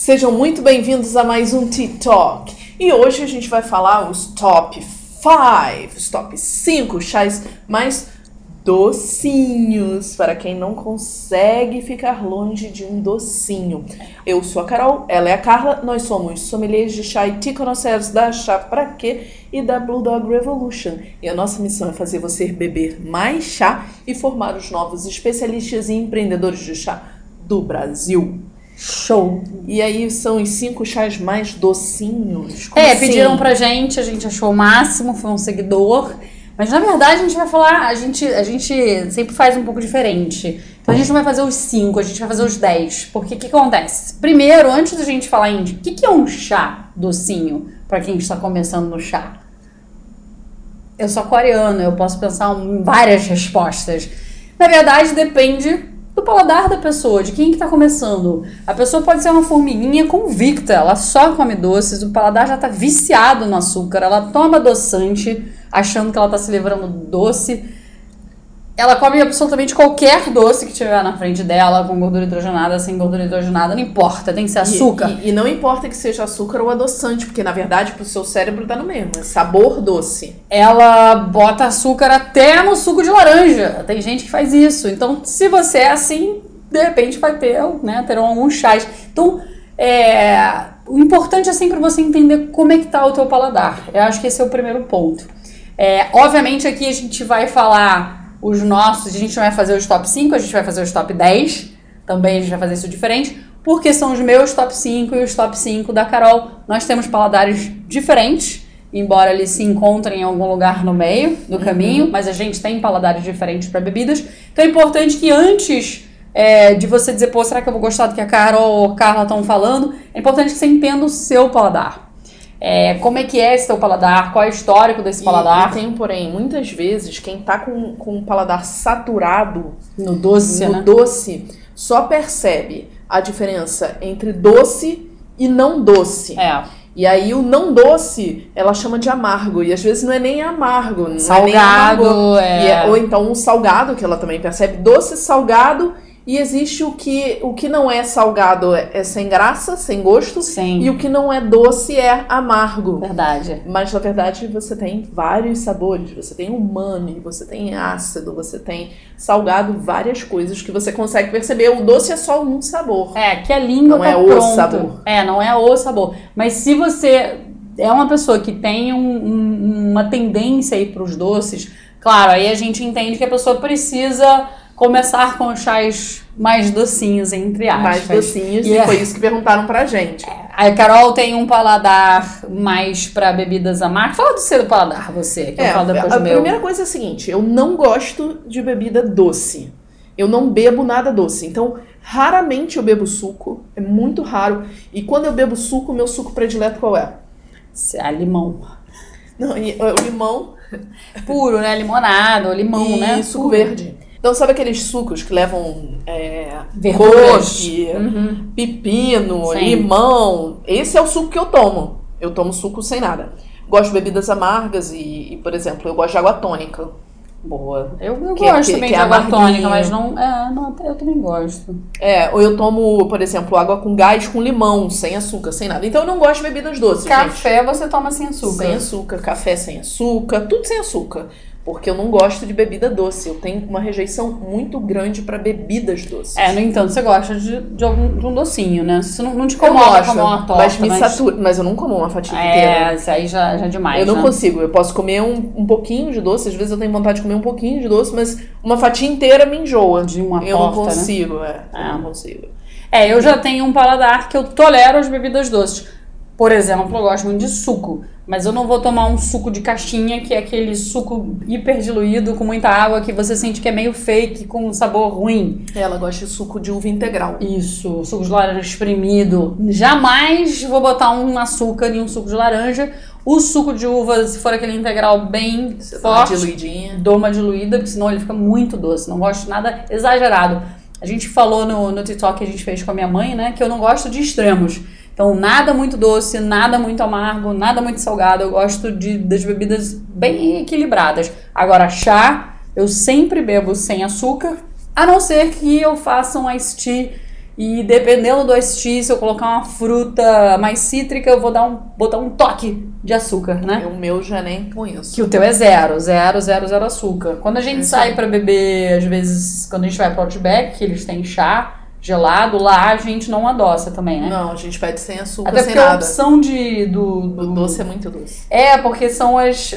Sejam muito bem-vindos a mais um Talk. E hoje a gente vai falar os top 5, os top 5 chás mais docinhos para quem não consegue ficar longe de um docinho. Eu sou a Carol, ela é a Carla, nós somos sommeliers de chá e connoisseurs da Chá Pra Quê e da Blue Dog Revolution. E a nossa missão é fazer você beber mais chá e formar os novos especialistas e empreendedores de chá do Brasil. Show. E aí são os cinco chás mais docinhos. Como é, assim? pediram pra gente, a gente achou o máximo, foi um seguidor. Mas na verdade a gente vai falar, a gente, a gente sempre faz um pouco diferente. Então a gente não vai fazer os cinco, a gente vai fazer os dez. Porque o que, que acontece? Primeiro, antes da gente falar em o que, que é um chá docinho, pra quem está começando no chá. Eu sou aquariana, eu posso pensar em várias respostas. Na verdade, depende do paladar da pessoa, de quem que tá começando. A pessoa pode ser uma formiguinha convicta, ela só come doces, o paladar já tá viciado no açúcar, ela toma adoçante, achando que ela tá se livrando do doce. Ela come absolutamente qualquer doce que tiver na frente dela, com gordura hidrogenada, sem gordura hidrogenada, não importa, tem que ser E- açúcar. E, e não importa que seja açúcar ou adoçante, porque na verdade pro seu cérebro tá no mesmo. É sabor doce. ela bota açúcar até no suco de laranja. Tem gente que faz isso. Então, se você é assim, de repente vai ter, né, terão alguns chás. Então, é, o importante é sempre você entender como é que tá o teu paladar. Eu acho que esse é o primeiro ponto. É, obviamente aqui a gente vai falar os nossos, a gente não vai fazer os top 5, a gente vai fazer os top 10. Também a gente vai fazer isso diferente, porque são os meus top 5 e os top 5 da Carol. Nós temos paladares diferentes, embora eles se encontrem em algum lugar no meio do caminho, mas a gente tem paladares diferentes para bebidas. Então é importante que antes é, de você dizer, pô, será que eu vou gostar do que a Carol ou a Carla estão falando? É importante que você entenda o seu paladar. É, como é que é esse teu paladar? Qual é o histórico desse E- paladar? E, tem, porém, muitas vezes quem tá com, com o paladar saturado No doce, no né? doce só percebe a diferença entre doce e não doce. É. E aí o não doce ela chama de amargo. E às vezes não é nem amargo, não é nem Salgado, amargor. é. E é- ou então um salgado, que ela também percebe, doce, salgado, e existe o que, o que não é salgado é, é sem graça, sem gosto, Sim. e o que não é doce é amargo. Verdade. Mas na verdade você tem vários sabores. Você tem umami, você tem ácido, você tem salgado, várias coisas que você consegue perceber. O doce é só um sabor. É, que a língua Não tá é o pronta. sabor. É, não é o sabor. Mas se você é uma pessoa que tem um- um- uma tendência aí pros doces, claro, aí a gente entende que a pessoa precisa começar com os chás mais docinhos, entre aspas. Mais docinhos, E e é- foi isso que perguntaram pra gente. A Carol tem um paladar mais pra bebidas amargas. Fala do seu paladar, você, que eu É, falo depois a do meu. primeira coisa é a seguinte: eu não gosto de bebida doce. Eu não bebo nada doce. Então, raramente eu bebo suco. É muito raro. E quando eu bebo suco, meu suco predileto qual é? Ah, limão. Não, e- o limão Puro, né? Limonada, limão, e né? suco Puro. verde. Então, sabe aqueles sucos que levam é, couve, Uhum. pepino, Sim. limão? Esse é o suco que eu tomo. Eu tomo suco sem nada. Gosto de bebidas amargas e, e, por exemplo, eu gosto de água tônica. Boa. Eu, eu Que é- gosto que- também que de é água amarguinho. tônica, mas não. É, não, eu também gosto. É, ou eu tomo, por exemplo, água com gás com limão, sem açúcar, sem nada. Então eu não gosto de bebidas doces, gente. Café você toma sem açúcar. Sem açúcar, café sem açúcar, tudo sem açúcar. Porque eu não gosto de bebida doce. Eu tenho uma rejeição muito grande pra bebidas doces. É, no entanto, você gosta de, de, algum, de um docinho, né? Isso não, não te eu incomoda gosto, comer uma torta. mas me satura. Mas eu não como uma fatia É, inteira. isso aí já, já é demais, Eu não né? consigo. Eu posso comer um, um pouquinho de doce. Às vezes eu tenho vontade de comer um pouquinho de doce, mas uma fatia inteira me enjoa. De uma eu torta, não né? consigo, é. Eu É. não consigo. É, eu já tenho um paladar que eu tolero as bebidas doces. Por exemplo, eu gosto muito de suco, mas eu não vou tomar um suco de caixinha, que é aquele suco hiper diluído com muita água que você sente que é meio fake, com um sabor ruim. Ela gosta de suco de uva integral. Isso, suco de laranja espremido. Jamais vou botar um açúcar em um suco de laranja. O suco de uva, se for aquele integral bem Você forte, diluidinha. dou uma diluída, porque senão ele fica muito doce. Não gosto de nada exagerado. A gente falou no, no TikTok que a gente fez com a minha mãe, né? Que eu não gosto de extremos. Então, nada muito doce, nada muito amargo, nada muito salgado. Eu gosto de, das bebidas bem equilibradas. Agora, chá, eu sempre bebo sem açúcar, a não ser que eu faça um iced tea E dependendo do iced tea, se eu colocar uma fruta mais cítrica, eu vou dar um, botar um toque de açúcar, né? O meu já nem com isso. Que o teu é zero, zero, zero, zero açúcar. Quando a gente É sai pra beber, às vezes, quando a gente vai pro Outback, eles têm chá gelado, lá a gente não adoça também, né? Não, a gente pede sem açúcar, Até sem porque a nada. opção de, do, O do doce é muito doce. É, porque são as,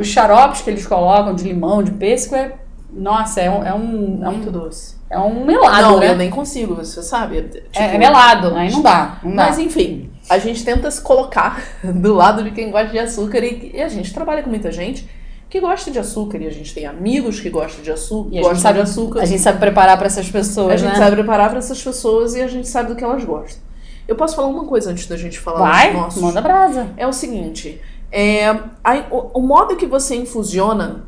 os xaropes que eles colocam de limão, de pêssego, é. Nossa, é um, é um, é muito um, doce. é um melado, não, né? eu nem consigo, você sabe. Tipo, É, é melado, aí não dá. Não dá. Mas enfim, a gente tenta se colocar do lado de quem gosta de açúcar e, e a gente trabalha com muita gente que gosta de açúcar e a gente tem amigos que gostam de açúcar, E gostam sabe, de açúcar. a gente sabe preparar pra essas pessoas, A gente né? sabe preparar para essas pessoas e a gente sabe do que elas gostam. Eu posso falar uma coisa antes da gente falar Vai, dos nossos? manda brasa. É o seguinte, é, a- o, o modo que você infusiona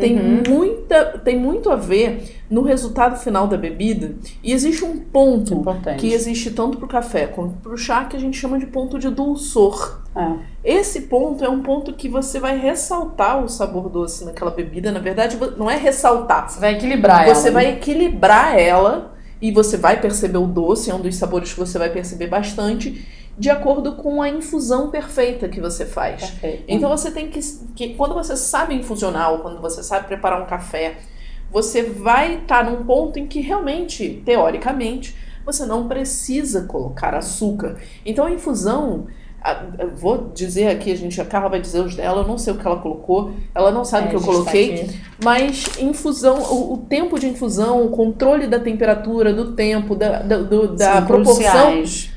tem, Uhum. muita, tem muito a ver no resultado final da bebida. E existe um ponto Importante. que existe tanto para o café quanto para o chá que a gente chama de ponto de dulçor. É. Esse ponto é um ponto que você vai ressaltar o sabor doce naquela bebida. Na verdade, não é ressaltar. Você vai equilibrar Você ela. vai equilibrar ela e você vai perceber o doce, é um dos sabores que você vai perceber bastante, de acordo com a infusão perfeita que você faz. Perfeito. Então você tem que, que quando você sabe infusionar ou quando você sabe preparar um café, você vai estar num ponto em que realmente, teoricamente, você não precisa colocar açúcar. Então a infusão, vou dizer aqui, a gente a Carla vai dizer os dela, eu não sei o que ela colocou, ela não sabe É, o que eu tá coloquei, mas infusão, o, o tempo de infusão, o controle da temperatura, do tempo, da, da, do- da proporção cruciais.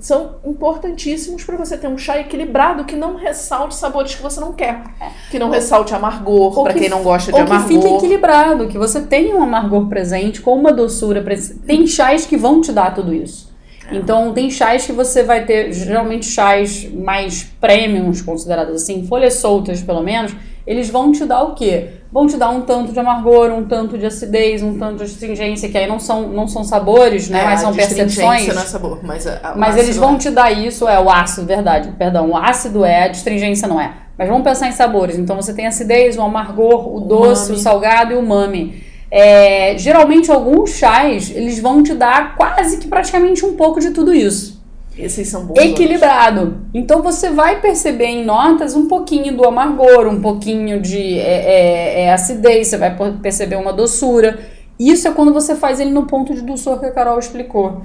São importantíssimos para você ter um chá equilibrado que não ressalte sabores que você não quer. Que não ressalte amargor, Ou para que- quem não gosta de Ou que fique amargor. equilibrado, que você tenha um amargor presente com uma doçura presente. Tem chás que vão te dar tudo isso. Então, tem chás que você vai ter, geralmente chás mais premiums, considerados assim, folhas soltas pelo menos, eles vão te dar o quê? Vão te dar um tanto de amargor, um tanto de acidez, um tanto de astringência, que aí não são, não são sabores, né? É, mas a são percepções. não é sabor, mas, a- a- o Mas eles vão é. te dar isso, é o ácido, verdade, perdão. O ácido é, a astringência não é. Mas vamos pensar em sabores. Então você tem acidez, o amargor, o doce, umami. o salgado e o umami. É, geralmente alguns chás, eles vão te dar quase que praticamente um pouco de tudo isso. Esses são bons. Equilibrado. Então você vai perceber em notas um pouquinho do amargor, um pouquinho de é, é, é, acidez, você vai perceber uma doçura. Isso é quando você faz ele no ponto de dulçor que a Carol explicou.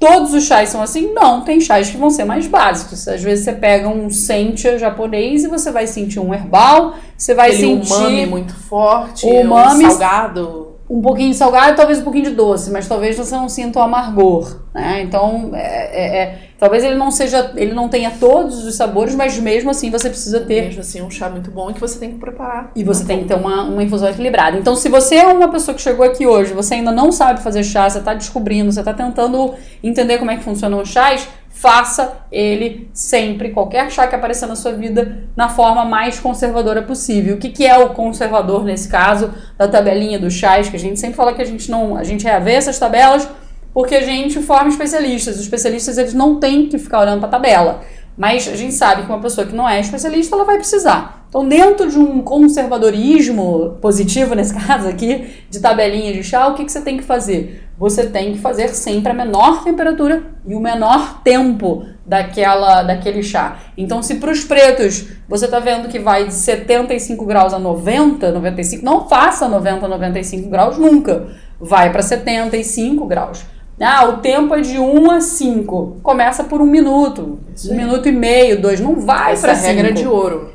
Todos os chás são assim? Não, tem chás que vão ser mais básicos. Às vezes você pega um sencha japonês e você vai sentir um herbal, você vai Aquele sentir umami muito forte, umami- um salgado. Um pouquinho de salgado talvez um pouquinho de doce, mas talvez você não sinta o amargor, né? Então, é, é- é- talvez ele não seja, ele não tenha todos os sabores, mas mesmo assim você precisa ter Mesmo assim, um chá muito bom que você tem que preparar. e você tem que ter uma, uma infusão equilibrada. Então, se você é uma pessoa que chegou aqui hoje, você ainda não sabe fazer chá, você está descobrindo, você está tentando entender como é que funcionam os chás, faça ele sempre, qualquer chá que apareça na sua vida, na forma mais conservadora possível. O que, que é o conservador nesse caso da tabelinha dos chás, que a gente sempre fala que a gente não, a gente reavê essas tabelas porque a gente forma especialistas. Os especialistas eles não têm que ficar olhando para a tabela. Mas a gente sabe que uma pessoa que não é especialista, ela vai precisar. Então, dentro de um conservadorismo positivo, nesse caso aqui, de tabelinha de chá, o que, que você tem que fazer? Você tem que fazer sempre a menor temperatura e o menor tempo daquela, daquele chá. Então, se para os pretos você está vendo que vai de 75 graus a 90, 95, não faça 90, 95 graus nunca. Vai para 75 graus. Ah, o tempo é de 1 a 5. Começa por um minuto, Isso um aí. minuto e meio, dois. Não vai Essa para regra cinco. de ouro.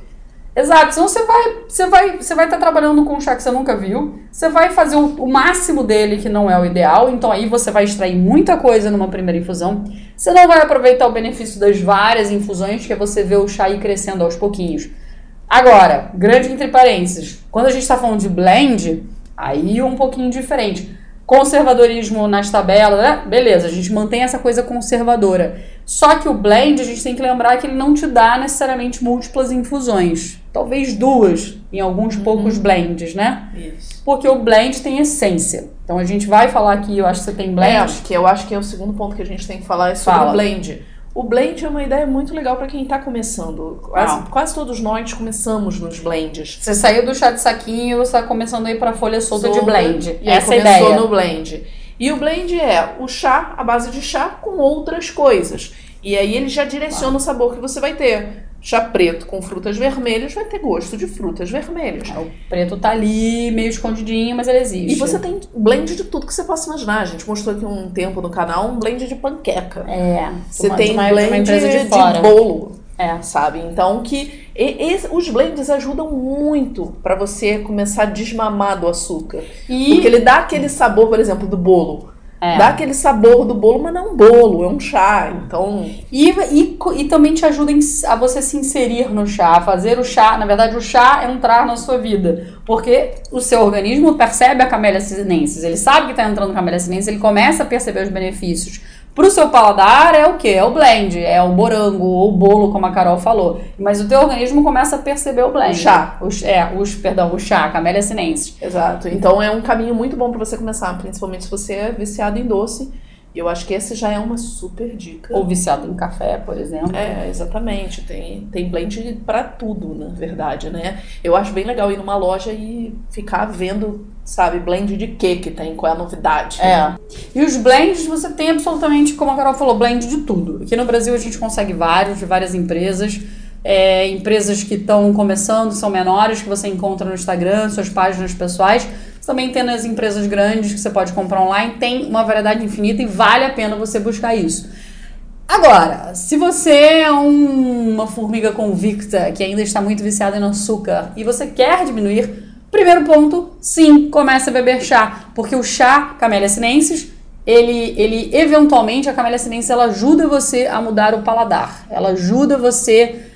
Exato, senão você vai você vai você vai estar trabalhando com um chá que você nunca viu, você vai fazer o, o máximo dele que não é o ideal, então aí você vai extrair muita coisa numa primeira infusão. Você não vai aproveitar o benefício das várias infusões, que é você ver o chá ir crescendo aos pouquinhos. Agora, grande entre parênteses, quando a gente está falando de blend, aí é um pouquinho diferente. Conservadorismo nas tabelas, né? beleza, a gente mantém essa coisa conservadora. Só que o blend, a gente tem que lembrar que ele não te dá necessariamente múltiplas infusões. Talvez duas em alguns poucos blends, né? Isso. Porque o blend tem essência. Então a gente vai falar aqui, eu acho que você tem blend. É, acho que eu acho que é o segundo ponto que a gente tem que falar é sobre Fala. o blend. O blend é uma ideia muito legal para quem tá começando. Quase, quase todos nós começamos nos blends. Você saiu do chá de saquinho, você está começando a ir para folha solta, de blend. E aí Essa é a começou ideia. no blend. E o blend é o chá, a base de chá, com outras coisas. E aí ele já direciona o sabor que você vai ter. Chá preto com frutas vermelhas vai ter gosto de frutas vermelhas. O preto tá ali, meio escondidinho, mas ele existe. E você tem blend de tudo que você possa imaginar. A gente mostrou aqui um tempo no canal um blend de panqueca. É. Você uma- tem uma, blend de de, bolo, É. sabe? Então que e- esse- os blends ajudam muito pra você começar a desmamar do açúcar. E Porque ele dá aquele sabor, por exemplo, do bolo. É. Dá aquele sabor do bolo, mas não é um bolo, é um chá. Então, E, e, e também te ajuda a você se inserir no chá, a fazer o chá. Na verdade, o chá é entrar na sua vida. Porque o seu organismo percebe a camélia sinensis. Ele sabe que está entrando camélia sinensis, ele começa a perceber os benefícios. Pro seu paladar é o quê? É o blend, é o morango ou o bolo, como a Carol falou. Mas o teu organismo começa a perceber o blend. O chá. Os, é, os, perdão, o chá, a camélia sinensis. exato. Então é um caminho muito bom pra você começar, principalmente se você é viciado em doce. E eu acho que esse já é uma super dica. Ou viciado em café, por exemplo. É, exatamente. Tem, tem blend pra tudo, na verdade, né? Eu acho bem legal ir numa loja e ficar vendo, sabe, blend de que que tem, qual é a novidade. É. E os blends, você tem absolutamente, como a Carol falou, blend de tudo. Aqui no Brasil a gente consegue vários, de várias empresas. É, empresas que estão começando, são menores, que você encontra no Instagram, suas páginas pessoais. Também tem nas empresas grandes que você pode comprar online. Tem uma variedade infinita e vale a pena você buscar isso. Agora, se você é um- uma formiga convicta que ainda está muito viciada em açúcar e você quer diminuir, primeiro ponto, sim, comece a beber chá, porque o chá Camellia sinensis, ele, ele eventualmente a Camellia sinensis ela ajuda você a mudar o paladar. Ela ajuda você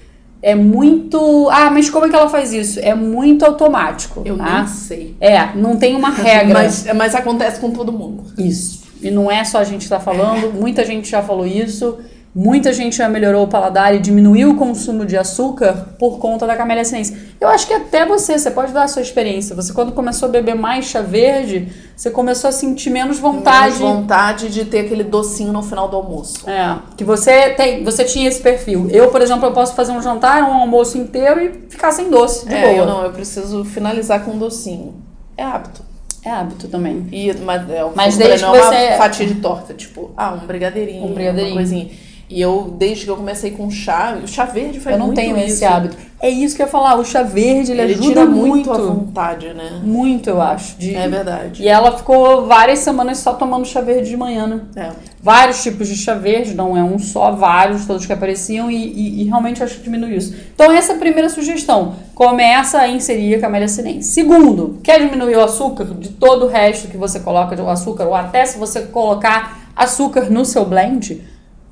é muito, ah, mas como é que ela faz isso? É muito automático, Eu tá? nem sei. É, não tem uma regra. Mas, mas acontece com todo mundo. Isso. E não é só a gente que está falando, muita gente já falou isso. Muita gente já melhorou o paladar e diminuiu o consumo de açúcar por conta da camélia sinensis. Eu acho que até você, você pode dar a sua experiência. Você, quando começou a beber mais chá verde, você começou a sentir menos vontade. Menos vontade de ter aquele docinho no final do almoço. É, que você tem, você tinha esse perfil. Eu, por exemplo, eu posso fazer um jantar, um almoço inteiro e ficar sem doce, de é, boa. eu não, eu preciso finalizar com um docinho. É hábito. É hábito também. E, mas é, Mas não desde é uma fatia de torta, tipo, ah, um brigadeirinho, Um brigadeirinho. uma coisinha. E eu, desde que eu comecei com chá, o chá verde faz eu não muito tenho isso. esse hábito. É isso que eu ia falar, o chá verde, ele, Ele ajuda tira muito. muito a vontade, né? Muito, eu acho. de- É verdade. E ela ficou várias semanas só tomando chá verde de manhã, né? É. Vários tipos de chá verde, não é um só, vários, todos que apareciam, e, e- e realmente acho que diminuiu isso. Então, essa é a primeira sugestão. Começa a inserir a camélia sinense. Segundo, quer diminuir o açúcar de todo o resto que você coloca de açúcar, ou até se você colocar açúcar no seu blend,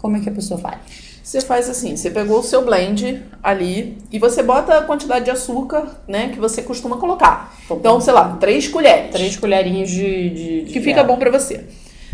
como é que a pessoa faz? Você faz assim, você pegou o seu blend ali e você bota a quantidade de açúcar, né, que você costuma colocar. Então, sei lá, três colheres. Três colherinhas de. de- de- que fica bom pra você.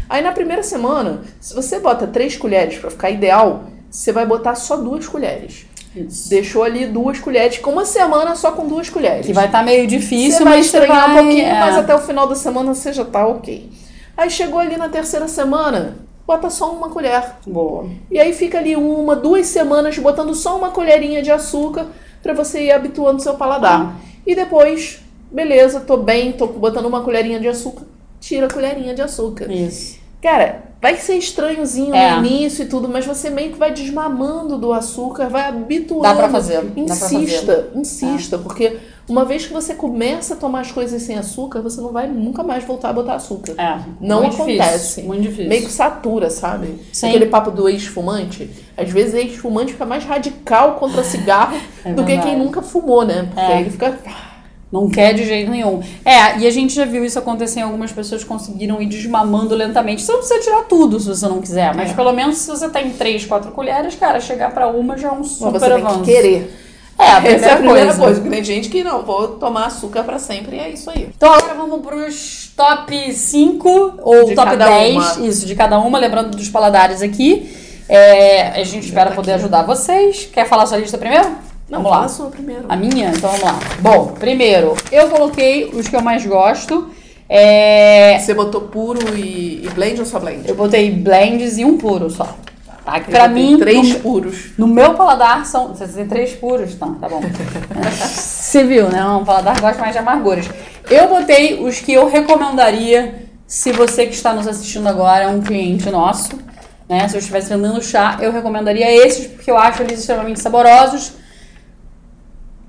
Aí na primeira semana, se você bota três colheres pra ficar ideal, você vai botar só duas colheres. Isso. Deixou ali duas colheres, fica uma semana só com duas colheres. Que vai estar meio difícil, você vai mas você estranhar vai, um pouquinho, é. mas até o final da semana você já tá ok. Aí chegou ali na terceira semana, bota só uma colher. Boa. E aí fica ali uma, duas semanas botando só uma colherinha de açúcar pra você ir habituando seu paladar. E depois, beleza, tô bem, tô botando uma colherinha de açúcar, tira a colherinha de açúcar. Isso. Cara, vai ser estranhozinho É. no início e tudo, mas você meio que vai desmamando do açúcar, vai habituando. Dá pra fazer, dá pra Insista, insista, porque uma vez que você começa a tomar as coisas sem açúcar, você não vai nunca mais voltar a botar açúcar. É. Não muito acontece. Difícil, muito difícil. Meio que satura, sabe? Sim. Aquele papo do ex-fumante. Às vezes o ex-fumante fica mais radical contra cigarro É do que quem nunca fumou, né? Porque É. aí ele fica. Não quer de jeito nenhum. É, e a gente já viu isso acontecer em algumas pessoas conseguiram ir desmamando lentamente. Você não precisa tirar tudo se você não quiser, mas É. pelo menos se você tem três, quatro colheres, cara, chegar pra uma já é um Mas super você tem avanço. que querer. É, a primeira, é a primeira coisa. coisa. Porque tem gente que não, vou tomar açúcar pra sempre e é isso aí. Então agora vamos pros top 5 ou De top cada 10. uma. Isso, de cada uma, lembrando dos paladares aqui. É, a gente espera tá poder aqui. ajudar vocês. Quer falar sua lista primeiro? Não, vamos lá. a sua primeiro. A minha? Então vamos lá. Bom, primeiro, eu coloquei os que eu mais gosto. É, Você botou puro e, e blend ou só blend? eu botei blends e um puro só. Tá? Que pra mim, Três no, puros. no meu paladar são. Você tem três puros? Tá, tá bom. Você viu, né? Um paladar gosta mais de amarguras. Eu botei os que eu recomendaria Se você que está nos assistindo agora é um cliente nosso, né? Se eu estivesse vendendo chá, eu recomendaria esses porque eu acho eles extremamente saborosos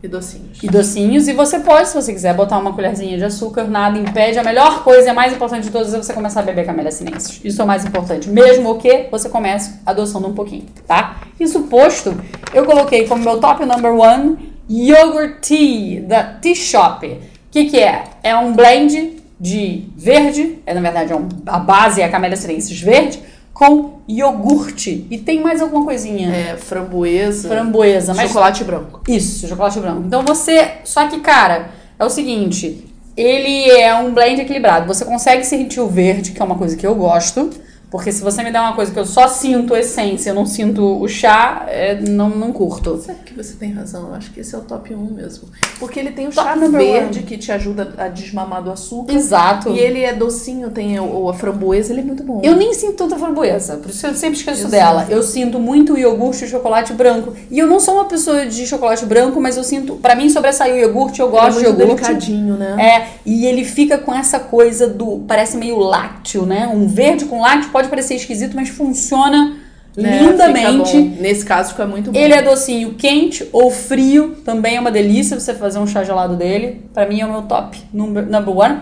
E docinhos. e docinhos. E você pode, se você quiser, botar uma colherzinha de açúcar, nada impede. A melhor coisa e a mais importante de todas é você começar a beber camélia sinensis. Isso é o mais importante. Mesmo que você comece adoçando um pouquinho, tá? Isso posto, eu coloquei como meu top number one Yogurt Tea, da Tea Shop. O que, que é? É um blend de verde, é na verdade é um, a base é a camélia sinensis verde, com iogurte. E tem mais alguma coisinha. É, framboesa. Framboesa, mas Chocolate branco. isso, chocolate branco. Então você. Só que, cara, é o seguinte: ele é um blend equilibrado. Você consegue sentir o verde, que é uma coisa que eu gosto. Porque se você me der uma coisa que eu só sinto essência, eu não sinto o chá, é, não, não curto. Sabe que você tem razão? Eu acho que esse é o top 1 mesmo. Porque ele tem o Top chá verde que te ajuda a desmamar do açúcar. Exato. E ele é docinho, tem o, a framboesa, ele é muito bom. Eu nem sinto tanta framboesa, por isso eu sempre esqueço Exato. dela. Eu sinto muito iogurte e chocolate branco. E eu não sou uma pessoa de chocolate branco, mas eu sinto. Pra mim sobressaiu o iogurte, eu Ele é gosto de muito iogurte. delicadinho, né? É, e ele fica com essa coisa do. Parece meio lácteo, né? Um verde com lácteo pode parecer esquisito, mas funciona É, lindamente. Nesse caso fica muito bom. Ele é docinho quente ou frio, também é uma delícia você fazer um chá gelado dele. Pra mim é o meu top number, number one.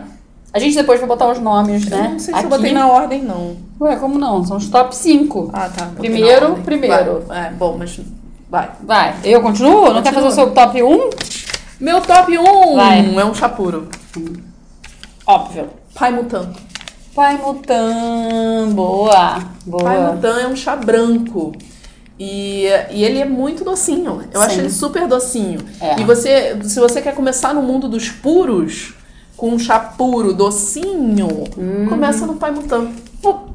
A gente depois vai botar os nomes, Eu né? não sei se Aqui. eu botei na ordem, não. Ué, como não? São os top 5. Ah, tá. Primeiro, primeiro. Vai. É, bom, mas vai. Vai, eu continuo? Não quer fazer Continua. o seu top 1? Meu top 1 Vai. é um chá puro. Óbvio. Pai Mutan. Pai Mutan, boa, boa. Pai Mutan é um chá branco. E, e ele é muito docinho. Eu Sim. acho ele super docinho. É. E você, se você quer começar no mundo dos puros, com um chá puro, docinho, Hum. começa no Pai Mutan.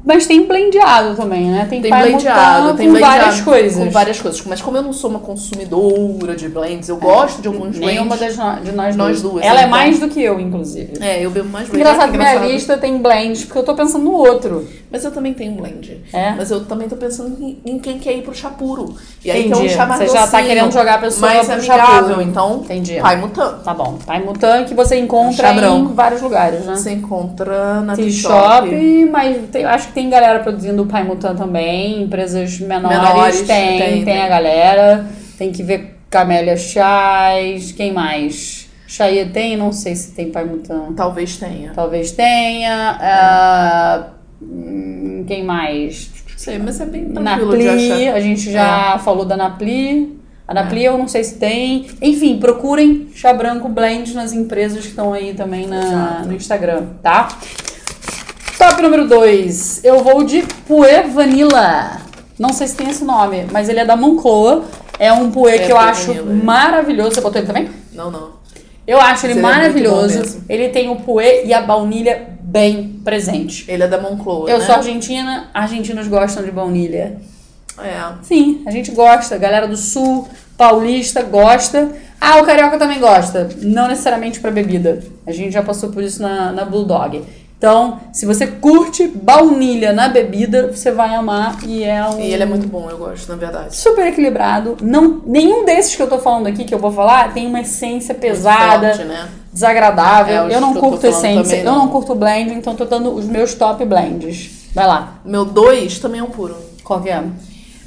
Mas tem blendeado também, né? Tem, Tem blendeado, tem com blendeado várias coisas. Com várias coisas. Mas como eu não sou uma consumidora de blends, eu gosto de alguns Nenhuma blends. das no- de nós, Nós duas. Ela é então. mais do que eu, inclusive. É, eu bebo mais blend. Engraçado Ah, que minha lista tem blends, porque eu tô pensando no outro. Mas eu também tenho um blend. É? Mas eu também tô pensando em, em quem quer ir pro chá puro. E aí tem Entendi. um chá mais Você já tá querendo jogar a pessoa mais pro chá amigável. puro. Então, Entendi. Pai Mutan. Tá bom. Pai Mutan que você encontra em vários lugares, né? Você encontra na Tea Tea Shop, Shop. mas tem- acho que tem galera produzindo o Pai Mutan também, empresas menores, Menores, tem, tem, tem, a galera, tem que ver Camélia Chás, quem mais? Chaia tem, não sei se tem Pai Mutan, Talvez tenha. talvez tenha, ah, hum, quem mais? Não sei, mas é bem tranquilo Napli, a gente já falou da Napli. A Napli eu não sei se tem. Enfim, procurem chá branco blend nas empresas que estão aí também na, Exato. no Instagram, tá? Top número 2. Eu vou de Puer Vanilla. Não sei se tem esse nome, mas ele é da Moncloa. É um Puer É, que eu acho Vanilla, é. maravilhoso. Você botou ele também? Não, não. Eu acho ele ele é maravilhoso. mesmo. ele tem o Puer e a baunilha bem presente. Ele é da Moncloa, Eu né? sou argentina, argentinos gostam de baunilha. É. Sim, a gente gosta. Galera do sul, paulista, gosta. Ah, o carioca também gosta. Não necessariamente pra bebida. A gente já passou por isso na, na Bulldog. Então, se você curte baunilha na bebida, você vai amar e é um E ele é muito bom, eu gosto, na verdade. super equilibrado. Não, nenhum desses que eu tô falando aqui, que eu vou falar, tem uma essência pesada, Forte, né? desagradável. É, eu não curto essência, também eu não. não curto blend, então tô dando os meus top blends. Vai lá, Meu dois também é um puro. qual que é?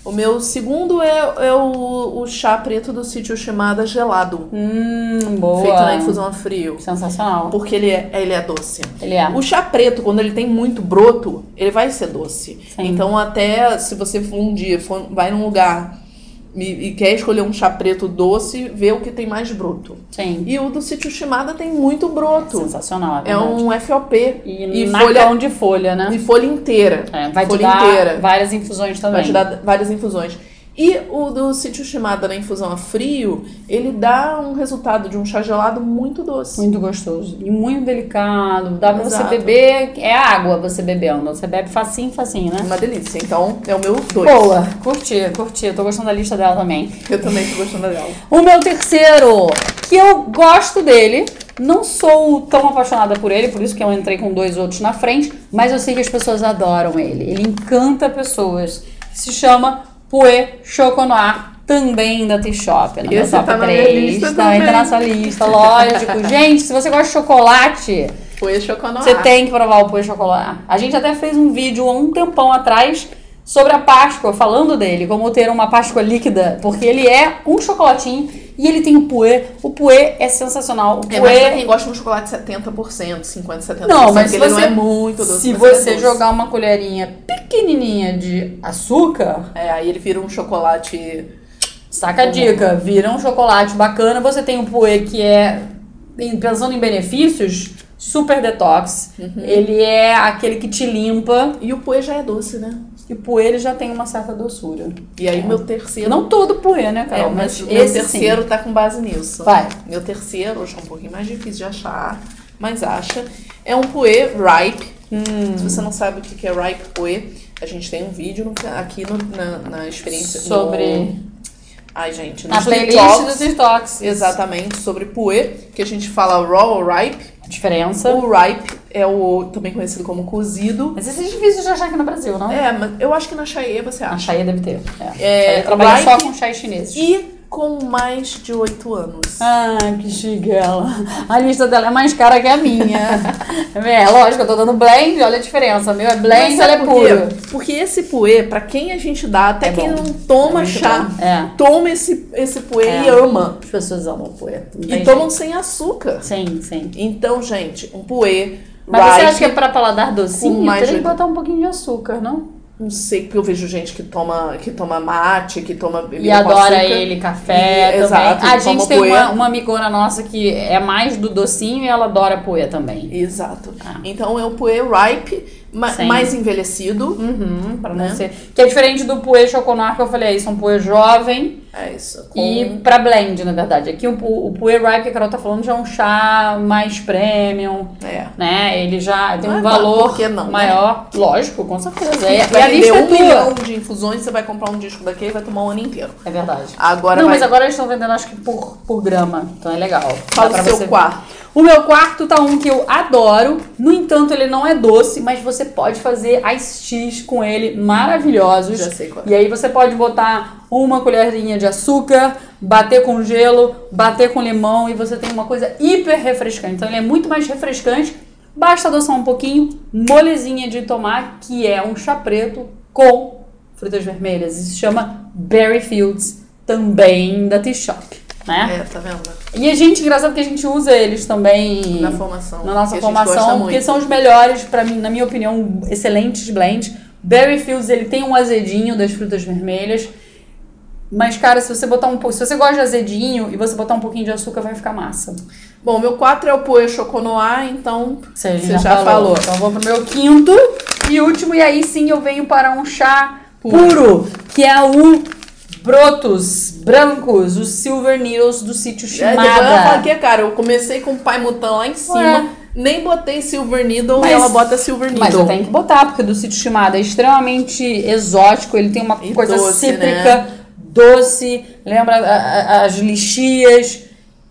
O meu segundo é, é o, o chá preto do sítio chamada gelado. Hum, boa. Feito na infusão a frio. Sensacional. Porque ele é, ele é doce. Ele é. O chá preto, quando ele tem muito broto, ele vai ser doce. Sim. Então, até se você for um dia, for, vai num lugar e, e quer escolher um chá preto doce, vê o que tem mais broto. Sim. E o do sítio Shimada tem muito broto. Sensacional, é É um FOP. E, e folha, de folha, né? e folha inteira. É, vai te folha dar inteira. várias infusões também. Vai te dar várias infusões. E o do sítio Shimada na infusão a frio, ele dá um resultado de um chá gelado muito doce. Muito gostoso. E muito delicado. Dá pra Exato. você beber. É água você bebendo. Você bebe facinho, facinho, né? Uma delícia. Então, é o meu dois. Boa. Curti, curti. Eu tô gostando da lista dela também. Eu também tô gostando dela. O meu terceiro, que eu gosto dele, não sou tão apaixonada por ele, por isso que eu entrei com dois outros na frente, mas eu sei que as pessoas adoram ele. Ele encanta pessoas. Se chama Pouet Choconoir, também da T-Shop, na minha Esse top tá na minha 3. lista Tá, entra também. na sua lista, lógico. Gente, se você gosta de chocolate, Puê choconoir. Você tem que provar o Puê chocolate. A gente até fez um vídeo há um tempão atrás sobre a Páscoa, falando dele, como ter uma Páscoa líquida, porque ele é um chocolatinho e ele tem o Puê. O Puê é sensacional. O É, Puê pra quem gosta de um chocolate 70%, 50%, 70%, Não, mas se ele não você- é muito doce. Se é você doce. jogar uma colherinha pequenininha de açúcar, É, aí ele vira um chocolate... saca a dica, vira um chocolate bacana. Você tem o Puê que é, pensando em benefícios, super detox. Uhum. Ele é aquele que te limpa. E o Puê já é doce, né? E o ele já tem uma certa doçura. E aí meu terceiro... Não todo Puê, né, É, Carol? mas mas o meu terceiro sim. tá com base nisso. Vai. Meu terceiro, hoje é um pouquinho mais difícil de achar, mas acha. É um Puê Ripe. Hum. Se você não sabe o que que é Ripe Puê, a gente tem um vídeo aqui no- na, na experiência... Sobre- no- Ai, gente, Na playlist dos TikToks. Exatamente, sobre Puê, que a gente fala raw ou ripe. A diferença. O ripe é o também conhecido como cozido. Mas esse é difícil de achar aqui no Brasil, não? É, mas eu acho que na Chaie você A acha. Chaia deve ter. É. É, Chaia trabalha só com chás chineses. E com mais de 8 anos. Ah, que chique ela. A lista dela é mais cara que a minha. é, lógico, eu tô dando blend, olha a diferença. Meu é blend, ela é por puro. Porque esse puê, pra quem a gente dá, até É quem bom. não toma É chá. É. toma esse, esse puê É. e ama. As pessoas amam puê. E tomam sem açúcar. Sim, sim. Então, gente, um puê. Mas você ripe, acha que é pra paladar docinho? Tem que botar um pouquinho de açúcar, não? Não sei, porque eu vejo gente que toma, que toma mate, que toma E adora ele, café E- também. exato, a gente tem uma, uma amigona nossa que é mais do docinho e ela adora puê também. Exato. Ah. Então é o puê ripe, ma- Sim. mais envelhecido. Uhum, pra não Né? ser. Que é diferente do puê choconar que eu falei, isso é um puê jovem É isso. Com... e pra blend, na verdade. Aqui o, o puê ripe que a Carol tá falando já é um chá mais premium, É. né? Ele já tem um Ah, valor não, né? maior. Lógico, com certeza. É, vai e a lista é um milhão de infusões, você vai comprar um disco daquele e vai tomar um ano inteiro. É verdade. Agora não, vai... mas agora eles estão vendendo acho que por, por grama, então é legal. Fala o seu quarto. O meu quarto tá um que eu adoro. No entanto, ele não é doce, mas você pode fazer ice com ele maravilhosos. Já sei qual é. E aí você pode botar uma colherinha de açúcar, bater com gelo, bater com limão e você tem uma coisa hiper refrescante. Então ele é muito mais refrescante. Basta adoçar um pouquinho, molezinha de tomar, que é um chá preto com frutas vermelhas. Isso se chama Berry Fields, também da Tea Shop, né? É, tá vendo? E a gente, engraçado que a gente usa eles também Na formação. na nossa formação, porque são os melhores, para mim, na minha opinião, excelentes blends. Berry Fields, ele tem um azedinho das frutas vermelhas. Mas, cara, se você botar um. Se você gosta de azedinho e você botar um pouquinho de açúcar, vai ficar massa. Bom, meu 4 é o Poe Choconoir, então Você, Você já falou. Então eu vou pro meu quinto e último, e aí sim eu venho para um chá puro, que é o Brotos Brancos, os Silver Needles do sítio É, Shimada. que, cara, eu comecei com o Pai Mutan lá em cima, Ué. nem botei Silver Needle Mas- ela bota Silver Needle. Mas eu tenho que botar, porque do sítio Shimada é extremamente exótico, ele tem uma E coisa doce, cítrica, né? doce, lembra a- a- as lixias.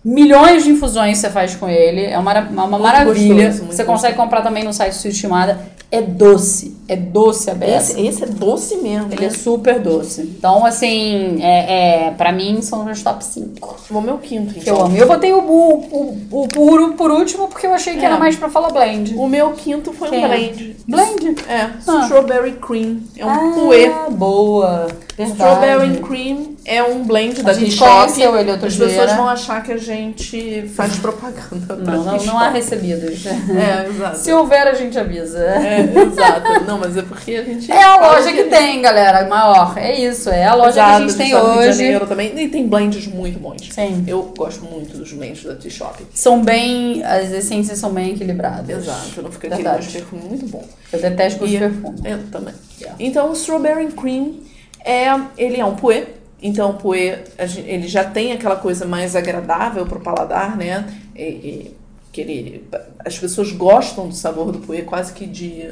Milhões de infusões você faz com ele, é uma, uma maravilha. gostoso, você consegue comprar também no site Shimada. É doce, é doce a beça. Esse, esse é doce mesmo, Ele né? é super doce. Então, assim, é, é, pra mim são os meus top 5 O meu quinto, que então. eu amo. Eu botei o, o, o, o puro por último porque eu achei que É. era mais pra falar blend. O meu quinto foi Quem um é? blend. Blend? É, Ah. Strawberry Cream. É um ah, puê. boa. Verdade. Strawberry Cream é um blend da A gente T-Shop. conheceu ele outro As dia. pessoas vão achar que a gente faz propaganda Não, não, não há recebidos. É, exato. Se houver, a gente avisa. É, exato. Não, mas é porque a gente. É a loja que tem, galera, maior. É isso, é a loja que a Exato, gente tem T-Shop Rio de hoje. Janeiro também. E tem blends muito bons. Sim. Eu gosto muito dos blends da T-Shop. São bem. As essências são bem equilibradas. Exato, não fica aquele gosto de perfume muito bom. Eu detesto gosto de perfume. Eu também. Yeah. Então, o Strawberry Cream, é, ele é um puê. Então, o gen- ele já tem aquela coisa mais agradável pro paladar, né? E, e que ele, as pessoas gostam do sabor do puê, quase que de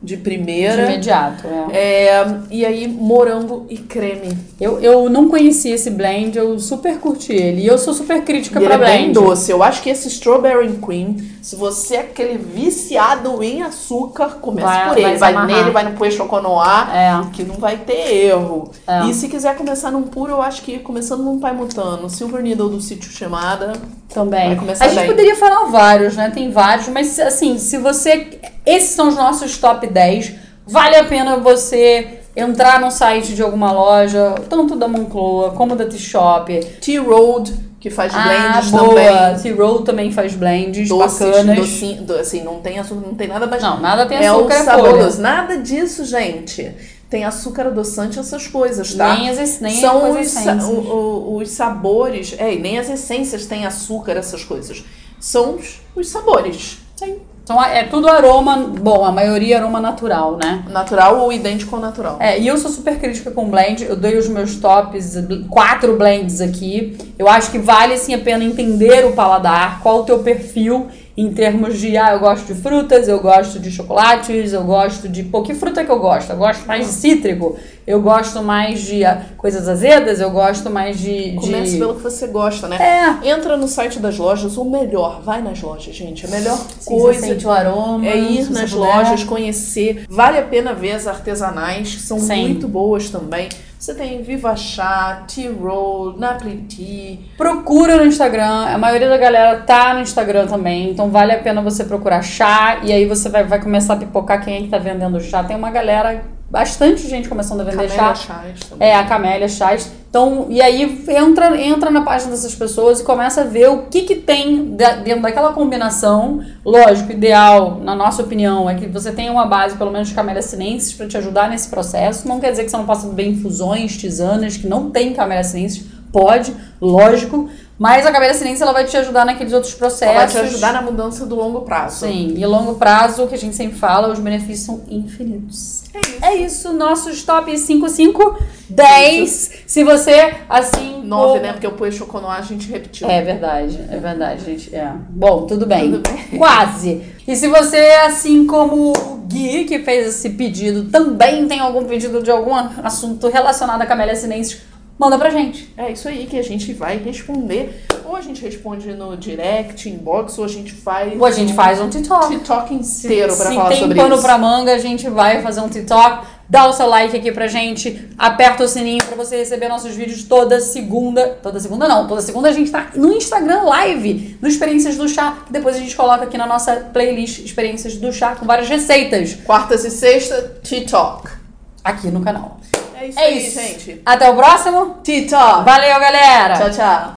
de De primeira. imediato, é. É, e aí, morango e creme. Eu, eu não conhecia esse blend, eu super curti ele. E eu sou super crítica E ele pra é bem blend. doce. Eu acho que esse Strawberry Queen, se você é aquele viciado em açúcar, comece Vai- por vai ele. Vai amarrar. nele, vai no Puer Choconoir, É. que não vai ter erro. É. E se quiser começar num puro, eu acho que começando num Pai Mutano, Silver Needle do Sítio Chamada, Também. Vai começar a gente bem. poderia falar vários, né? Tem vários, mas assim, se você. Esses são os nossos top 10. Vale a pena você entrar no site de alguma loja, tanto da Moncloa como da T-Shop. T-Road, que faz Ah, blends também. T-Roll também faz blends Doces, bacanas. docinho, do- assim, não tem açúcar, não tem nada mais. Não, nada tem é açúcar, é. Nada disso, gente. Tem açúcar adoçante, essas coisas, tá? Nem as, nem São as os, o- o- os sabores, é, nem as essências têm açúcar, essas coisas. São os, os sabores. Sim. Então é tudo aroma, bom, a maioria é aroma natural, né? Natural ou idêntico ao natural. É, e eu sou super crítica com blend. Eu dei os meus tops, quatro blends aqui. Eu acho que vale sim a pena entender o paladar, qual o teu perfil em termos de, ah, eu gosto de frutas, eu gosto de chocolates, eu gosto de. Pô, que fruta que eu gosto? Eu gosto mais de cítrico, eu gosto mais de ah, coisas azedas, eu gosto mais de. Comece de... pelo que você gosta, né? É. Entra no site das lojas, ou melhor, vai nas lojas, gente. A melhor Se coisa você sente o aroma. é ir nas puder. lojas, conhecer. Vale a pena ver as artesanais, que são Sim. muito boas também. Você tem Viva Chá, Tea Roll, Napoli Tea. Procura no Instagram, a maioria da galera tá no Instagram também, então vale a pena você procurar chá e aí você vai, vai começar a pipocar quem é que tá vendendo chá. Tem uma galera, bastante gente começando a vender Camélia chá. É, a Camélia Chás. Então, e aí entra, entra na página dessas pessoas e começa a ver o que que tem dentro daquela combinação. Lógico, ideal, na nossa opinião, é que você tenha uma base, pelo menos de Camélia sinensis, para te ajudar nesse processo. Não quer dizer que você não possa beber infusões, tisanas, que não tem Camélia sinensis. Pode, lógico. Mas a Camélia sinensis, ela vai te ajudar naqueles outros processos. vai te ajudar na mudança do longo prazo. Sim, e longo prazo, o que a gente sempre fala, os benefícios são infinitos. É isso. É isso, nossos top 5, 5, 10. Se você, assim. Nove, como- né? Porque o Puer Choconoir a gente repetiu. É verdade, é verdade, gente. É. Bom, tudo bem. Tudo bem. Quase. E se você, assim como o Gui, que fez esse pedido, também tem algum pedido de algum assunto relacionado a Camélia Sinensis, manda pra gente. É isso aí que a gente vai responder. Ou a gente responde no direct, inbox, ou a gente faz. Ou a gente faz um TikTok. TikTok inteiro pra Se falar tem sobre pano isso. pra manga, a gente vai fazer um TikTok. Dá o seu like aqui pra gente. Aperta o sininho pra você receber nossos vídeos toda segunda. Toda segunda não. Toda segunda a gente tá no Instagram Live, no Experiências do Chá. Que depois a gente coloca aqui na nossa playlist Experiências do Chá com várias receitas Quartas e sexta, TikTok. aqui no canal. É isso É isso. gente. Até o próximo. TikTok. Valeu, galera! Tchau, tchau.